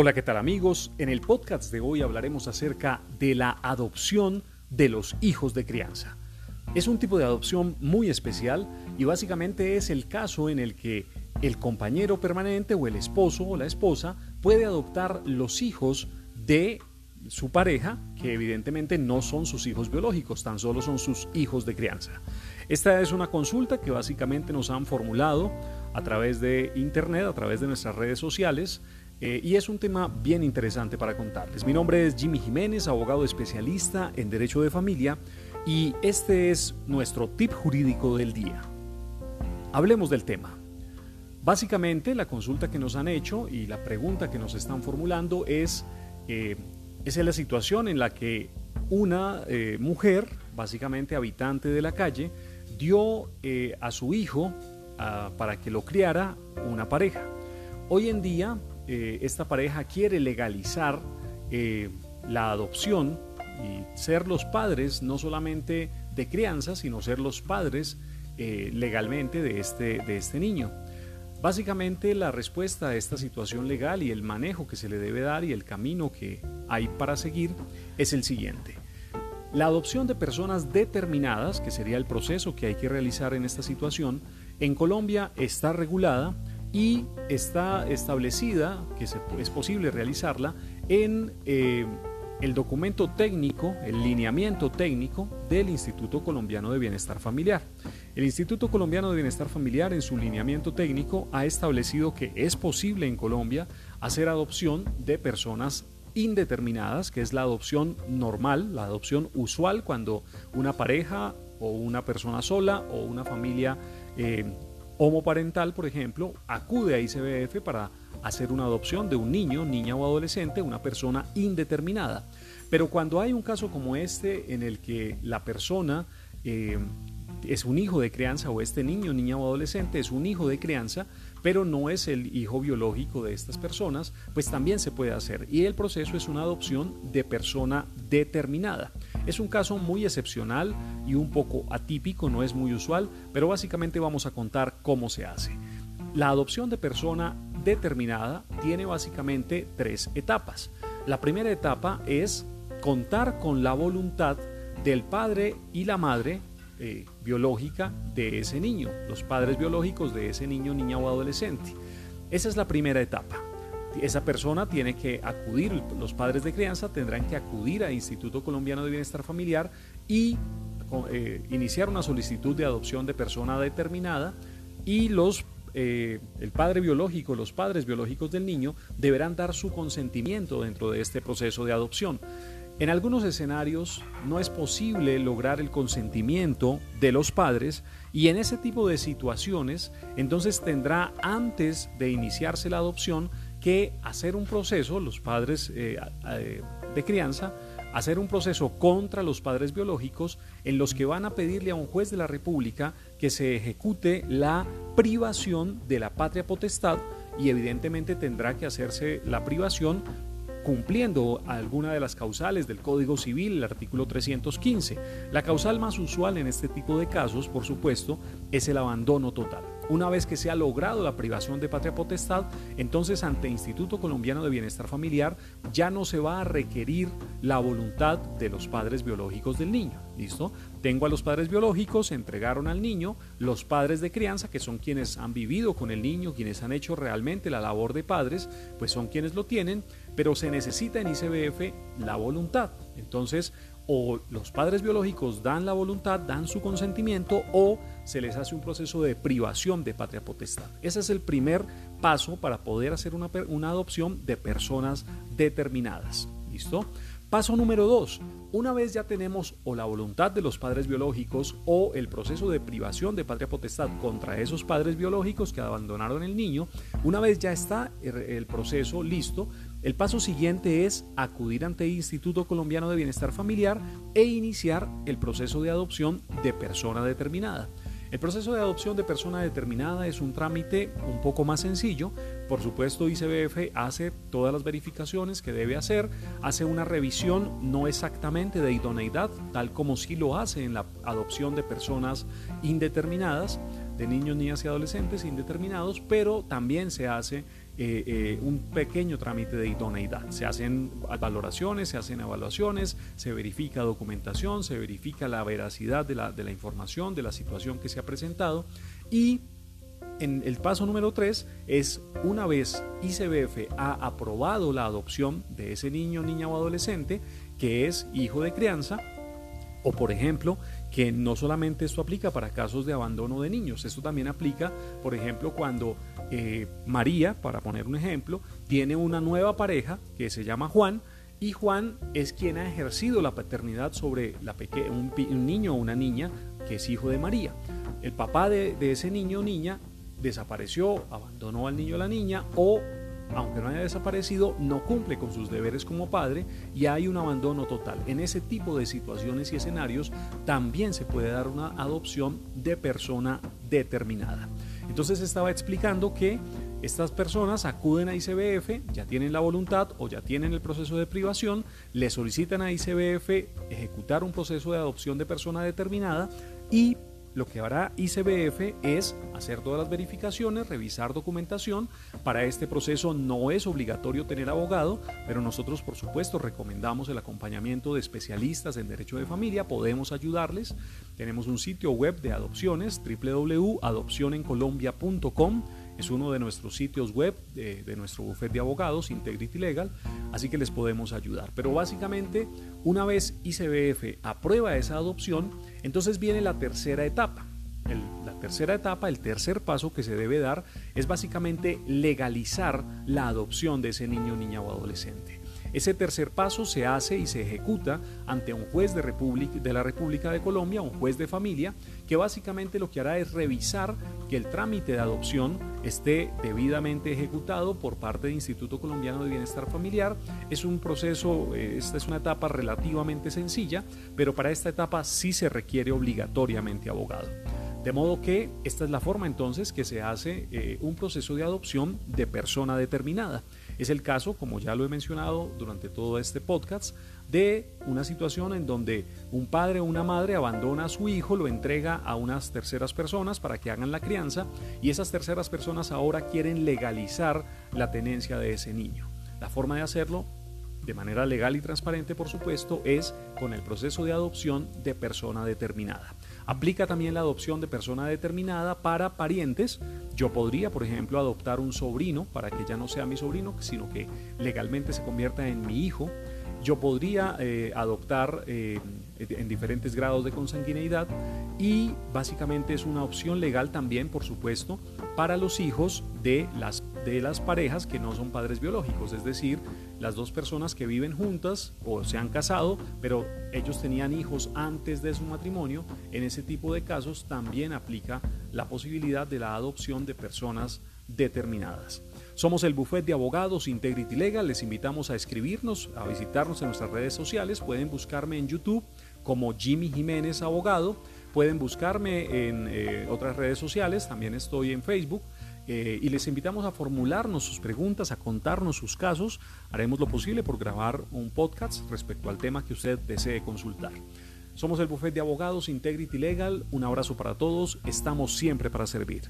Hola, ¿qué tal amigos? En el podcast de hoy hablaremos acerca de la adopción de los hijos de crianza. Es un tipo de adopción muy especial y básicamente es el caso en el que el compañero permanente o el esposo o la esposa puede adoptar los hijos de su pareja, que evidentemente no son sus hijos biológicos, tan solo son sus hijos de crianza. Esta es una consulta que básicamente nos han formulado a través de internet, a través de nuestras redes sociales, eh, y es un tema bien interesante para contarles. Mi nombre es Jimmy Jiménez, abogado especialista en Derecho de Familia y este es nuestro tip jurídico del día. Hablemos del tema. Básicamente la consulta que nos han hecho y la pregunta que nos están formulando es, eh, es la situación en la que una eh, mujer, básicamente habitante de la calle, dio a su hijo ah, para que lo criara una pareja. Hoy en día eh, esta pareja quiere legalizar eh, la adopción y ser los padres no solamente de crianza, sino ser los padres eh, legalmente de este, de este niño. Básicamente la respuesta a esta situación legal y el manejo que se le debe dar y el camino que hay para seguir es el siguiente. La adopción de personas determinadas, que sería el proceso que hay que realizar en esta situación, en Colombia está regulada y está establecida que es posible realizarla en eh, el documento técnico, el lineamiento técnico del Instituto Colombiano de Bienestar Familiar. El Instituto Colombiano de Bienestar Familiar en su lineamiento técnico ha establecido que es posible en Colombia hacer adopción de personas indeterminadas, que es la adopción normal, la adopción usual cuando una pareja o una persona sola o una familia eh, homoparental, por ejemplo, acude a ICBF para hacer una adopción de un niño, niña o adolescente, una persona indeterminada. Pero cuando hay un caso como este en el que la persona eh, es un hijo de crianza o este niño, niña o adolescente es un hijo de crianza, pero no es el hijo biológico de estas personas, pues también se puede hacer. Y el proceso es una adopción de persona determinada. Es un caso muy excepcional y un poco atípico, no es muy usual, pero básicamente vamos a contar cómo se hace. La adopción de persona determinada tiene básicamente tres etapas. La primera etapa es contar con la voluntad del padre y la madre eh, biológica de ese niño, los padres biológicos de ese niño, niña o adolescente. Esa es la primera etapa. Esa persona tiene que acudir, los padres de crianza tendrán que acudir al Instituto Colombiano de Bienestar Familiar y eh, iniciar una solicitud de adopción de persona determinada y los eh, el padre biológico, los padres biológicos del niño deberán dar su consentimiento dentro de este proceso de adopción. En algunos escenarios no es posible lograr el consentimiento de los padres y en ese tipo de situaciones entonces tendrá antes de iniciarse la adopción que hacer un proceso, los padres eh, eh, de crianza, hacer un proceso contra los padres biológicos en los que van a pedirle a un juez de la República que se ejecute la privación de la patria potestad y evidentemente tendrá que hacerse la privación cumpliendo alguna de las causales del Código Civil, el artículo 315. La causal más usual en este tipo de casos, por supuesto, es el abandono total. Una vez que se ha logrado la privación de patria potestad, entonces ante Instituto Colombiano de Bienestar Familiar ya no se va a requerir la voluntad de los padres biológicos del niño. ¿Listo? Tengo a los padres biológicos, entregaron al niño, los padres de crianza, que son quienes han vivido con el niño, quienes han hecho realmente la labor de padres, pues son quienes lo tienen, pero se necesita en ICBF la voluntad. Entonces, o los padres biológicos dan la voluntad, dan su consentimiento, o se les hace un proceso de privación de patria potestad. Ese es el primer paso para poder hacer una, una adopción de personas determinadas. ¿Listo? Paso número dos. Una vez ya tenemos o la voluntad de los padres biológicos o el proceso de privación de patria potestad contra esos padres biológicos que abandonaron el niño, una vez ya está el proceso listo, el paso siguiente es acudir ante el Instituto Colombiano de Bienestar Familiar e iniciar el proceso de adopción de persona determinada. El proceso de adopción de persona determinada es un trámite un poco más sencillo. Por supuesto, ICBF hace todas las verificaciones que debe hacer, hace una revisión no exactamente de idoneidad, tal como sí lo hace en la adopción de personas indeterminadas, de niños, niñas y adolescentes indeterminados, pero también se hace eh, eh, un pequeño trámite de idoneidad. Se hacen valoraciones, se hacen evaluaciones, se verifica documentación, se verifica la veracidad de la, información, de la situación que se ha presentado y en el paso número 3 es una vez ICBF ha aprobado la adopción de ese niño, niña o adolescente que es hijo de crianza, o por ejemplo, que no solamente esto aplica para casos de abandono de niños, esto también aplica, por ejemplo, cuando eh, María, para poner un ejemplo, tiene una nueva pareja que se llama Juan, y Juan es quien ha ejercido la paternidad sobre un, niño o una niña que es hijo de María. El papá de, de ese niño o niña desapareció, abandonó al niño o la niña o aunque no haya desaparecido, no cumple con sus deberes como padre y hay un abandono total. En ese tipo de situaciones y escenarios también se puede dar una adopción de persona determinada. Entonces estaba explicando que estas personas acuden a ICBF, ya tienen la voluntad o ya tienen el proceso de privación, le solicitan a ICBF ejecutar un proceso de adopción de persona determinada y lo que hará ICBF es hacer todas las verificaciones, revisar documentación. Para este proceso no es obligatorio tener abogado, pero nosotros por supuesto recomendamos el acompañamiento de especialistas en derecho de familia, podemos ayudarles. Tenemos un sitio web de adopciones www.adopcionencolombia.com es uno de nuestros sitios web de, nuestro bufete de abogados, Integrity Legal, así que les podemos ayudar. Pero básicamente, una vez ICBF aprueba esa adopción, entonces viene la tercera etapa. la tercera etapa, el tercer paso que se debe dar es básicamente legalizar la adopción de ese niño, niña o adolescente. Ese tercer paso se hace y se ejecuta ante un juez de, de, la República de Colombia, un juez de familia, que básicamente lo que hará es revisar que el trámite de adopción esté debidamente ejecutado por parte del Instituto Colombiano de Bienestar Familiar. Es un proceso, eh, esta es una etapa relativamente sencilla, pero para esta etapa sí se requiere obligatoriamente abogado. De modo que esta es la forma entonces que se hace eh, un proceso de adopción de persona determinada. Es el caso, como ya lo he mencionado durante todo este podcast, de una situación en donde un padre o una madre abandona a su hijo, lo entrega a unas terceras personas para que hagan la crianza y esas terceras personas ahora quieren legalizar la tenencia de ese niño. La forma de hacerlo de manera legal y transparente, por supuesto, es con el proceso de adopción de persona determinada. Aplica también la adopción de persona determinada para parientes. Yo podría, por ejemplo, adoptar un sobrino para que ya no sea mi sobrino, sino que legalmente se convierta en mi hijo. Yo podría eh, adoptar eh, en diferentes grados de consanguineidad y básicamente es una opción legal también, por supuesto, para los hijos de las, de las parejas que no son padres biológicos, es decir, las dos personas que viven juntas o se han casado, pero ellos tenían hijos antes de su matrimonio, en ese tipo de casos también aplica la posibilidad de la adopción de personas determinadas. Somos el Buffet de Abogados Integrity Legal. Les invitamos a escribirnos, a visitarnos en nuestras redes sociales. Pueden buscarme en YouTube como Jimmy Jiménez Abogado. Pueden buscarme en eh, otras redes sociales. También estoy en Facebook eh, y les invitamos a formularnos sus preguntas, a contarnos sus casos. Haremos lo posible por grabar un podcast respecto al tema que usted desee consultar. Somos el Buffet de Abogados Integrity Legal. Un abrazo para todos. Estamos siempre para servir.